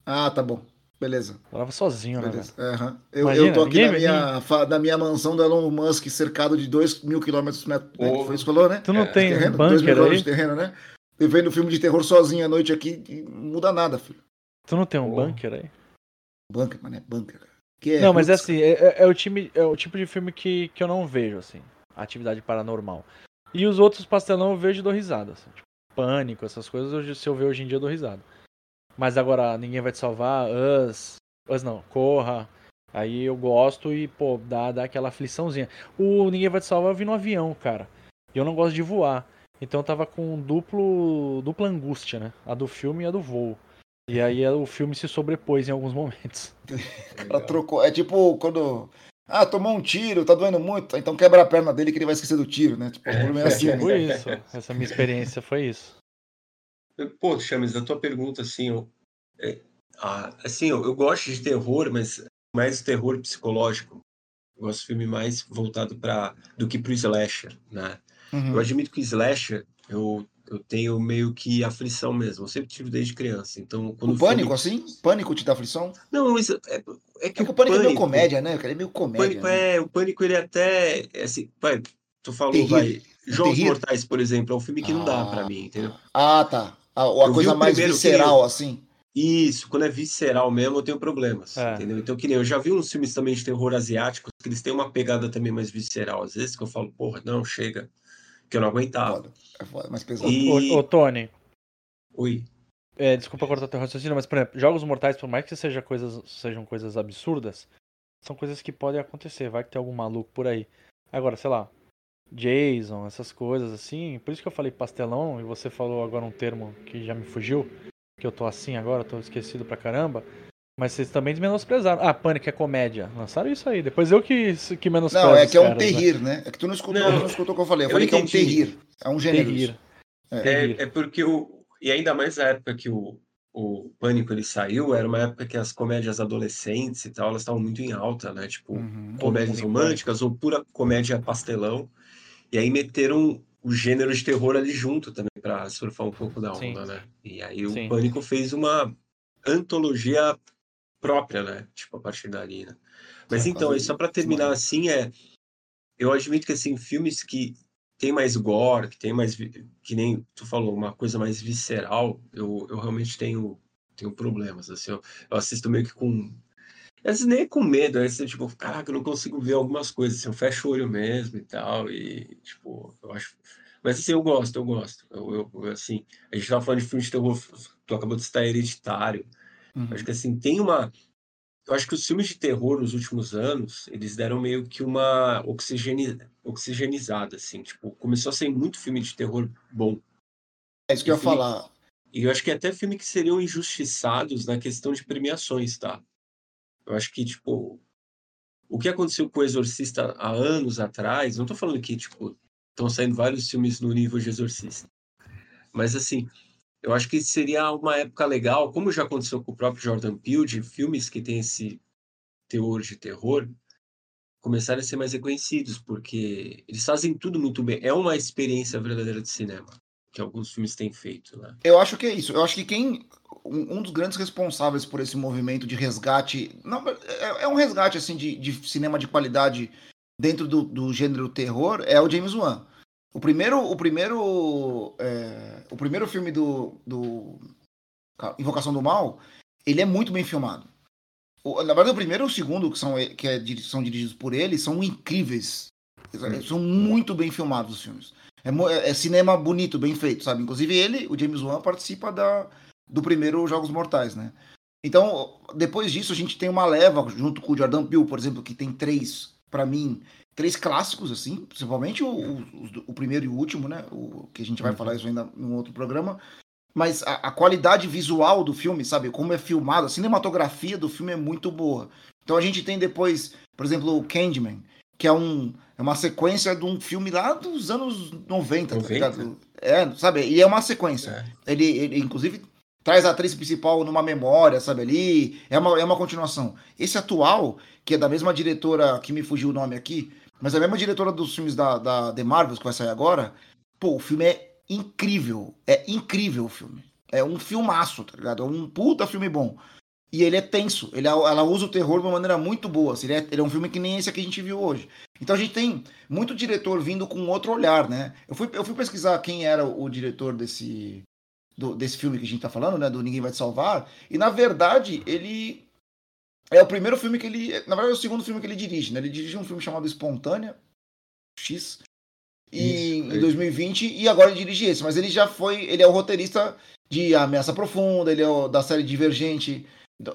Ah, tá bom. Beleza. Morava sozinho, né? Beleza. Aham. Eu, Imagina, eu tô aqui ninguém- na minha, fa- na minha mansão do Elon Musk, cercado de 2 mil quilômetros. Né? Oh. Foi isso que falou, né? Tu não É, tem terreno, um dois mil bunker quilômetros aí? de terreno, né? E vendo filme de terror sozinho à noite aqui, não muda nada, filho. Tu não tem um Oh. bunker aí? Bunker, mano, é bunker. É não, mas é assim, é, é, é, o time, é o tipo de filme que, que eu não vejo, assim. Atividade paranormal. E os outros pastelão eu vejo e dou risada. Assim, tipo, pânico, essas coisas, se eu ver hoje em dia eu dou risada. Mas agora, ninguém vai te salvar, Us, Us não, Corra. Aí eu gosto e, pô, dá, dá aquela afliçãozinha. O Ninguém Vai Te Salvar eu vi no avião, cara. E eu não gosto de voar. Então eu tava com duplo, dupla angústia, né? A do filme e a do voo. E aí o filme se sobrepôs em alguns momentos. Ela trocou. É tipo quando. Ah, tomou um tiro, tá doendo muito, então quebra a perna dele que ele vai esquecer do tiro, né? Tipo, é, é assim. Foi isso. Essa minha experiência foi isso. Pô, Chames, a tua pergunta, assim, eu, é, ah, assim, eu, eu, gosto de terror, mas mais terror psicológico. Eu gosto de filme mais voltado para do que pro slasher, né? Uhum. Eu admito que slasher, eu eu tenho meio que aflição mesmo. Eu sempre tive desde criança. Então, quando o pânico, filme... assim? Pânico te dá aflição? Não, isso é, é que é o, o pânico, é meio comédia, né? Ele é meio comédia. O pânico, né? é, o pânico ele é até. É assim, vai, tu falou, Terrir. vai. Jogos. Mortais, por exemplo, é um filme que ah. não dá para mim, entendeu? Ah, tá. A, a coisa mais visceral, eu... assim. Isso, quando é visceral mesmo, eu tenho problemas, é. entendeu? Então, que nem eu já vi uns filmes também de terror asiáticos que eles têm uma pegada também mais visceral, às vezes, que eu falo, porra, não, chega que eu não aguentava. Foda, é foda, mais pesado. E... Ô, ô, Tony. Oi. É, desculpa cortar teu raciocínio, mas, por exemplo, jogos mortais, por mais que seja coisas, sejam coisas absurdas, são coisas que podem acontecer. Vai que tem algum maluco por aí. Agora, sei lá, Jason, essas coisas assim. Por isso que eu falei pastelão, e você falou agora um termo que já me fugiu, que eu tô assim agora, tô esquecido pra caramba. Mas vocês também menosprezaram. Ah, Pânico é comédia. Lançaram isso aí. Depois eu que, que menosprezo. Não, é que é um caras, né? terrir, né? né? É que tu não escutou, não, não escutou o que eu falei. Eu, eu falei entendi. que é um terrir. É um gênero. Terrir. É. é. É, porque o. E ainda mais na época que o, o Pânico ele saiu, era uma época que as comédias adolescentes e tal, elas estavam muito em alta, né? Tipo, uhum, comédias românticas ou pura comédia pastelão. E aí meteram o gênero de terror ali junto também para surfar um pouco da onda, Sim. né? E aí o Sim. Pânico fez uma antologia própria, né? Tipo, a partir dali, né? Mas é, então, só para terminar assim, é. Eu admito que, assim, filmes que tem mais gore, que tem mais. Que nem tu falou, uma coisa mais visceral, eu, eu realmente tenho, tenho problemas. Assim, eu, eu assisto meio que com. Às vezes nem é com medo, é assim, tipo, caraca, eu não consigo ver algumas coisas, assim, eu fecho o olho mesmo e tal, e, tipo, eu acho. Mas assim, eu gosto, eu gosto. Eu, eu, assim, a gente tava falando de filme de terror, tu acabou de citar hereditário. Uhum. Acho que assim, tem uma. Eu acho que os filmes de terror nos últimos anos, eles deram meio que uma oxigeni... oxigenizada, assim. Tipo, começou a ser muito filme de terror bom. É isso que eu ia filme... falar. E eu acho que até filme que seriam injustiçados na questão de premiações, tá? Eu acho que, tipo, o que aconteceu com o Exorcista há anos atrás, não tô falando que, tipo, estão saindo vários filmes no nível de Exorcista. Mas, assim, eu acho que seria uma época legal, como já aconteceu com o próprio Jordan Peele, de filmes que têm esse teor de terror, começarem a ser mais reconhecidos, porque eles fazem tudo muito bem. É uma experiência verdadeira de cinema, que alguns filmes têm feito. Né? Eu acho que é isso. Eu acho que quem. Um, dos grandes responsáveis por esse movimento de resgate. Não, é, é um resgate assim de, de cinema de qualidade dentro do, do gênero terror é o James Wan. O primeiro, o primeiro, é, o primeiro filme do, do Invocação do Mal, ele é muito bem filmado. O, na verdade, o primeiro e o segundo, que são, que é, são dirigidos por ele, são incríveis. São muito bem filmados os filmes. É, é, é, cinema bonito, bem feito, sabe? Inclusive ele, o James Wan, participa da, do primeiro Jogos Mortais, né? Então, depois disso, a gente tem uma leva, junto com o Jordan Peele, por exemplo, que tem três, para mim, três clássicos, assim, principalmente o, o, o, primeiro e o último, né? O, que a gente vai uhum. falar isso ainda em outro programa. Mas a, a, qualidade visual do filme, sabe? Como é filmado, a cinematografia do filme é muito boa. Então a gente tem depois, por exemplo, o Candyman, que é, um, é uma sequência de um filme lá dos anos 90, 90? tá ligado? É, sabe? E é uma sequência. É. Ele, ele, inclusive, traz a atriz principal numa memória, sabe ali? É uma, é uma continuação. Esse atual, que é da mesma diretora que me fugiu o nome aqui, mas a mesma diretora dos filmes da, da The Marvels, que vai sair agora, pô, o filme é incrível. É incrível o filme. É um filmaço, tá ligado? É um puta filme bom. E ele é tenso. Ele, ela usa o terror de uma maneira muito boa. Assim, ele, é, ele é um filme que nem esse que a gente viu hoje. Então a gente tem muito diretor vindo com outro olhar, né? Eu fui, eu fui pesquisar quem era o diretor desse, do, desse filme que a gente tá falando, né? Do Ninguém Vai Te Salvar. E na verdade, ele É o primeiro filme que ele. Na verdade, é o segundo filme que ele dirige, né? Ele dirige um filme chamado Espontânea, X, e, Isso, em 2020, e agora ele dirige esse. Mas ele já foi. Ele é o roteirista de Ameaça Profunda, ele é o, da série Divergente,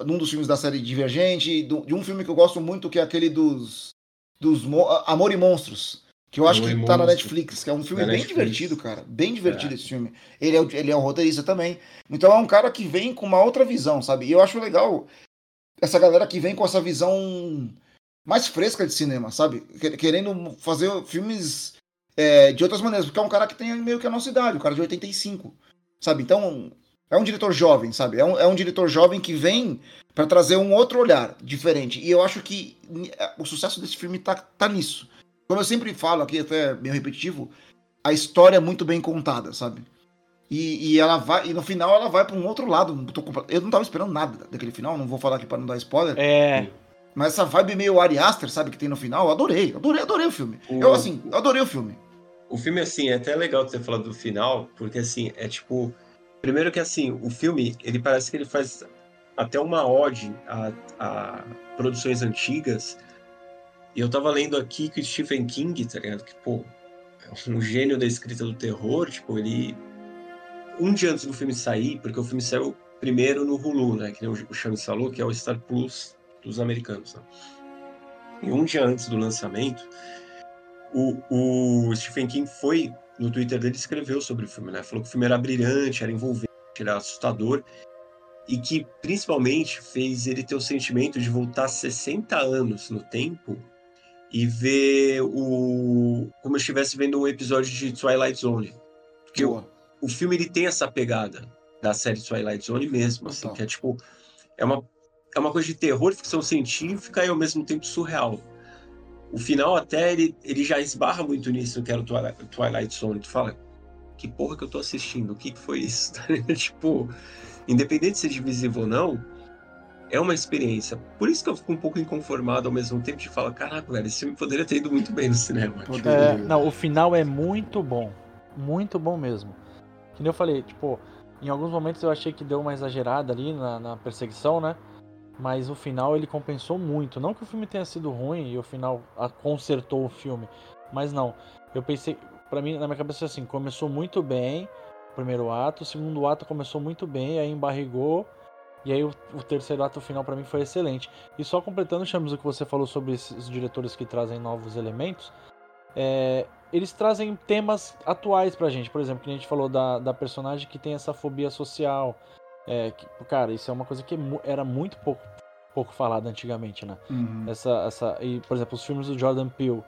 num dos filmes da série Divergente, de um filme que eu gosto muito, que é aquele dos. dos Amor e Monstros. Que eu acho Amor que tá na Netflix, que é um filme bem Netflix. divertido, cara. Bem divertido é. esse filme. Ele é, ele é um roteirista também. Então é um cara que vem com uma outra visão, sabe? E eu acho legal essa galera que vem com essa visão mais fresca de cinema, sabe? Querendo fazer filmes é, de outras maneiras, porque é um cara que tem meio que a nossa idade, um cara de 85, sabe? Então, é um diretor jovem, sabe? É um, é um diretor jovem que vem para trazer um outro olhar diferente. E eu acho que é, o sucesso desse filme tá, tá nisso. Como eu sempre falo aqui, até meio repetitivo, a história é muito bem contada, sabe? E, e, ela vai, e no final ela vai para um outro lado. Eu não tava esperando nada daquele final, não vou falar aqui para não dar spoiler. É. Mas essa vibe meio Ari Aster, sabe, que tem no final, eu adorei, adorei, adorei o filme. O... Eu, assim, adorei o filme. O filme, assim, é até legal você falar do final, porque, assim, é tipo. Primeiro que, assim, o filme, ele parece que ele faz até uma ode a, a produções antigas. E eu tava lendo aqui que o Stephen King, tá ligado? Que, pô, é um gênio da escrita do terror, tipo, ele um dia antes do filme sair, porque o filme saiu primeiro no Hulu, né? Que o Chames falou, que é o Star Plus dos americanos. Né? E um dia antes do lançamento, o, o Stephen King foi no Twitter dele escreveu sobre o filme, né? Falou que o filme era brilhante, era envolvente, era assustador e que principalmente fez ele ter o sentimento de voltar 60 anos no tempo e ver o como eu estivesse vendo um episódio de Twilight Zone. Porque Boa o filme ele tem essa pegada da série Twilight Zone mesmo, assim, que é tipo é uma é uma coisa de terror, ficção científica e ao mesmo tempo surreal. O final até ele, ele já esbarra muito nisso, que era o Twilight, Twilight Zone. Tu fala, que porra que eu tô assistindo? O que, que foi isso? tipo, independente de ser divisível ou não, é uma experiência. Por isso que eu fico um pouco inconformado ao mesmo tempo de falar, caraca, velho, esse filme poderia ter ido muito bem no cinema. Tipo, é, não, o final é muito bom. Muito bom mesmo. Que nem eu falei, tipo, em alguns momentos eu achei que deu uma exagerada ali na, na perseguição, né? Mas o final ele compensou muito. Não que o filme tenha sido ruim e o final consertou o filme, mas não. Eu pensei, para mim, na minha cabeça assim, começou muito bem o primeiro ato, o segundo ato começou muito bem, aí embarrigou. E aí o, o terceiro ato final para mim foi excelente. E só completando, Chames, o que você falou sobre esses diretores que trazem novos elementos, é, eles trazem temas atuais pra gente. Por exemplo, que a gente falou da, da personagem que tem essa fobia social. É, que, cara, isso é uma coisa que era muito pouco, pouco falada antigamente, né? Uhum. Essa, essa, e, por exemplo, os filmes do Jordan Peele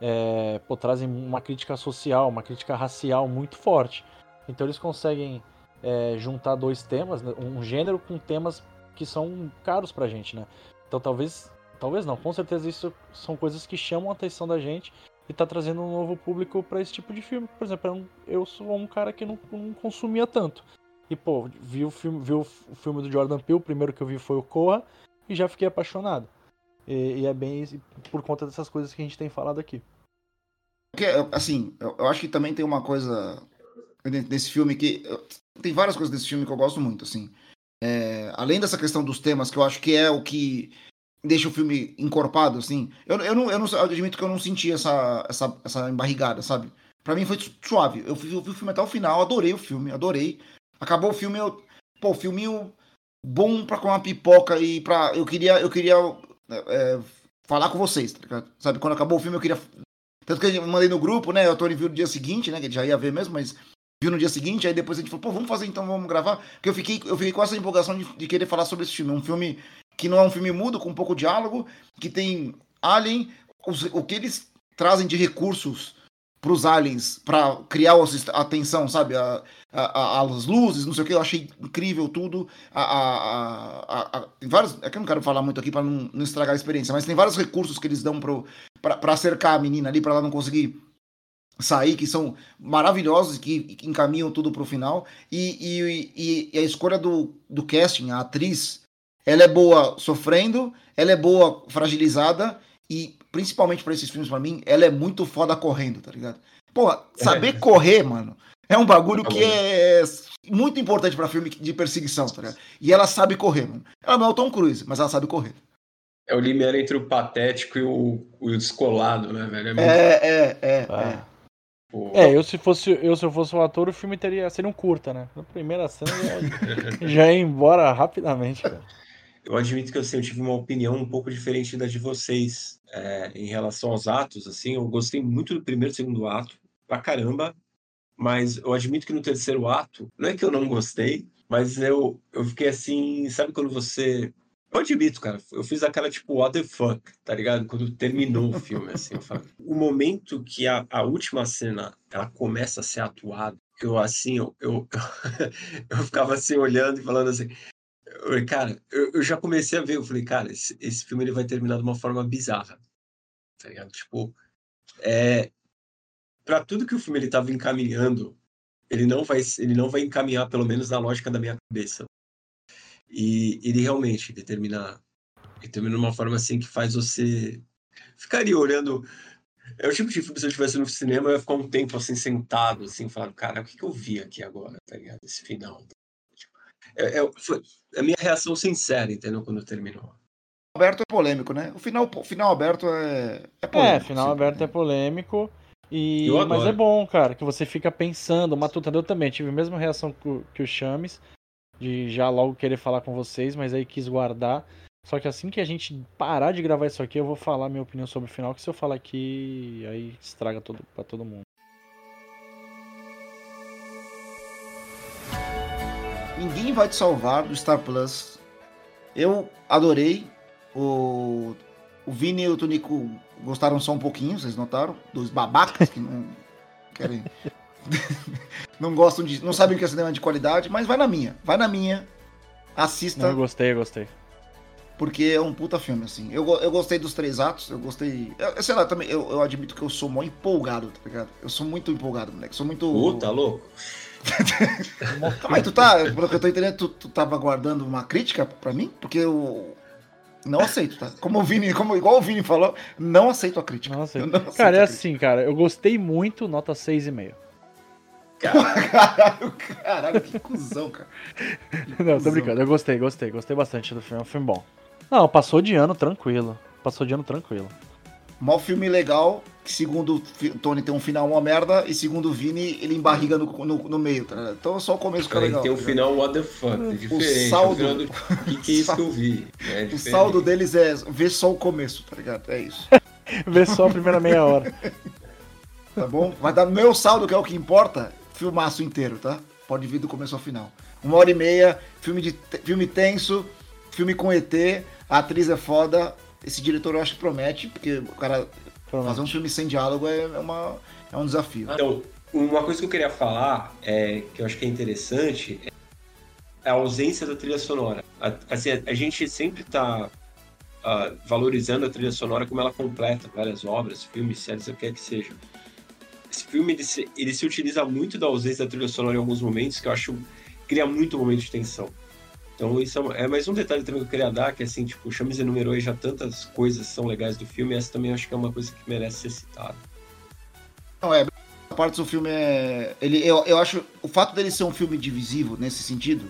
é, pô, trazem uma crítica social, uma crítica racial muito forte. Então eles conseguem é, juntar dois temas, né? um gênero com temas que são caros pra gente, né? Então talvez, talvez não, com certeza isso são coisas que chamam a atenção da gente e tá trazendo um novo público para esse tipo de filme. Por exemplo, eu sou um cara que não, não consumia tanto. E, pô, vi o filme, vi o filme do Jordan Peele, o primeiro que eu vi foi o Corra, e já fiquei apaixonado. E, e é bem por conta dessas coisas que a gente tem falado aqui. Porque, assim, eu, acho que também tem uma coisa desse filme que. Tem várias coisas desse filme que eu gosto muito, assim. É, além dessa questão dos temas, que eu acho que é o que deixa o filme encorpado, assim. Eu, eu, não, eu, não, eu admito que eu não senti essa, essa, essa embarrigada, sabe? Pra mim foi suave. Eu eu vi o filme até o final, adorei o filme, adorei. Acabou o filme, eu. Pô, filminho bom pra comer uma pipoca e pra. Eu queria. Eu queria é, falar com vocês, tá? Sabe? Quando acabou o filme, eu queria. Tanto que eu mandei no grupo, né? O Tony viu no dia seguinte, né? Que ele já ia ver mesmo, mas viu no dia seguinte, aí depois a gente falou, pô, vamos fazer então, vamos gravar. Porque eu fiquei, eu fiquei com essa empolgação de, de querer falar sobre esse filme. Um filme que não é um filme mudo, com pouco diálogo, que tem Alien, os, o que eles trazem de recursos para os aliens, para criar a atenção, sabe? A, a, a, as luzes, não sei o que, eu achei incrível tudo. A, tem vários. É que eu não quero falar muito aqui para não, não, estragar a experiência, mas tem vários recursos que eles dão para cercar a menina ali, para ela não conseguir sair, que são maravilhosos, que, que encaminham tudo para o final. E, e, e, a escolha do, do casting, a atriz ela é boa sofrendo, ela é boa fragilizada e principalmente para esses filmes para mim, ela é muito foda correndo, tá ligado? Porra, saber é. correr, mano, é um bagulho que é muito importante para filme de perseguição, tá ligado? E ela sabe correr, mano. Ela não é o Tom Cruise, mas ela sabe correr. É o limiar entre o patético e o, o descolado, né, velho? É, é, é, é. Ah. é. Pô. É, eu se fosse eu se eu fosse o ator, o filme teria seria um curta, né? Na primeira cena já, já ia embora rapidamente, cara. Eu admito que assim, eu tive uma opinião um pouco diferente da de vocês é, em relação aos atos. Assim, eu gostei muito do primeiro e segundo ato, pra caramba. Mas eu admito que no terceiro ato, não é que eu não gostei, mas eu, eu fiquei assim, sabe quando você eu admito, cara, eu fiz aquela tipo, what the fuck, tá ligado? Quando terminou o filme, assim, eu falo, o momento que a, a última cena, ela começa a ser atuada, eu assim, eu, eu, eu ficava assim, olhando e falando assim, cara, eu, eu, já comecei a ver, eu falei, cara, esse, esse filme ele vai terminar de uma forma bizarra, tá ligado? Tipo, é, para tudo que o filme ele tava encaminhando, ele não vai, ele não vai encaminhar, pelo menos na lógica da minha cabeça. E ele realmente determina, determina uma forma assim que faz você ficaria olhando. É o tipo de filme, se eu estivesse no cinema, eu ia ficar um tempo assim, sentado, assim, falando, cara, o que, que eu vi aqui agora, tá ligado? Esse final. É, é, foi a minha reação sincera, entendeu? Quando terminou. Aberto é polêmico, né? O final, o final aberto é, é polêmico. É, final sim, aberto é polêmico. E... Mas é bom, cara, que você fica pensando, matutando. Eu também tive a mesma reação que o Chames de já logo querer falar com vocês, mas aí quis guardar. Só que assim que a gente parar de gravar isso aqui, eu vou falar minha opinião sobre o final, que se eu falar aqui, aí estraga todo, pra todo mundo. Ninguém vai te salvar do Star Plus. Eu adorei. O, o Vini e o Tonico gostaram só um pouquinho, vocês notaram? Dos babacas que não querem não gostam de. não sabem o que é cinema de qualidade, mas vai na minha. Vai na minha. Assista. eu gostei, eu gostei. Porque é um puta filme, assim. Eu, eu gostei dos três atos, eu gostei. Eu, sei lá, também, eu, eu admito que eu sou mó empolgado, tá ligado? Eu sou muito empolgado, moleque. Sou muito. Puta, louco. Mas tu tá, pelo que eu tô entendendo, tu, tu tava guardando uma crítica pra mim? Porque eu. Não aceito, tá? Como o Vini, como, igual o Vini falou, não aceito a crítica. Não aceito. Não aceito cara, é assim, cara. Eu gostei muito, nota 6,5. Caralho, caralho, que cuzão, cara. Que não, tô brincando, eu gostei, gostei, gostei bastante do filme, é um filme bom. Não, passou de ano tranquilo. Passou de ano tranquilo. Mó filme legal, que segundo o Tony tem um final uma merda, e segundo o Vini, ele embarriga no, no, no meio, tá Então só o começo que é legal. Tem um tá final what the fuck, é diferente. O saldo... O que, que é isso que eu vi? É o saldo deles é ver só o começo, tá ligado? É isso. ver só a primeira meia hora. tá bom? Vai dar meu saldo, que é o que importa, filmaço inteiro, tá? Pode vir do começo ao final. Uma hora e meia, filme, de, filme tenso, filme com ET, a atriz é foda. Esse diretor eu acho que promete, porque o cara promete. fazer um filme sem diálogo é, uma, é um desafio. Então, uma coisa que eu queria falar, é, que eu acho que é interessante, é a ausência da trilha sonora. A, assim, a, a gente sempre está uh, ah, valorizando a trilha sonora como ela completa várias obras, filmes, séries, o que quer que seja. Esse filme ele se, ele se utiliza muito da ausência da trilha sonora em alguns momentos, que eu acho cria muito momento de tensão. Então isso é, é mais um detalhe também que eu queria dar, que assim, tipo, o Chames enumerou aí já tantas coisas que são legais do filme, essa também acho que é uma coisa que merece ser citada. Não, é, a parte do filme é. Ele, eu, eu acho. O fato dele ser um filme divisivo nesse sentido,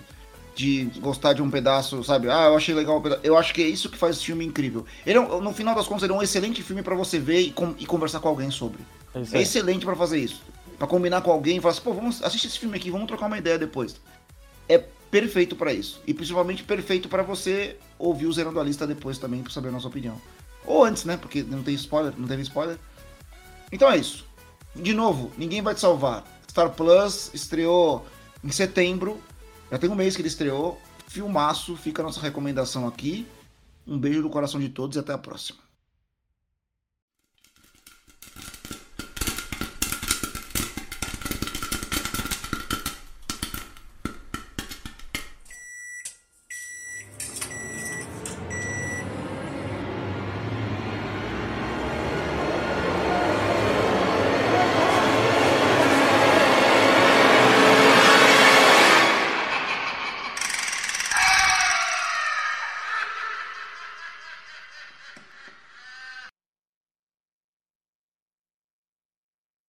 de gostar de um pedaço, sabe? Ah, eu achei legal um pedaço. Eu acho que é isso que faz esse filme incrível. Ele, é no final das contas, ele é um excelente filme para você ver e, com, e, conversar com alguém sobre. É, é excelente para fazer isso. para combinar com alguém e falar assim, pô, vamos assistir esse filme aqui, vamos trocar uma ideia depois. É perfeito para isso. E principalmente perfeito para você ouvir o Zerando a Lista depois também, para saber a nossa opinião. Ou antes, né? Porque não tem spoiler, não teve spoiler. Então é isso. De novo, ninguém vai te salvar. Star Plus estreou em setembro. Já tem um mês que ele estreou. Filmaço, fica a nossa recomendação aqui. Um beijo no coração de todos e até a próxima.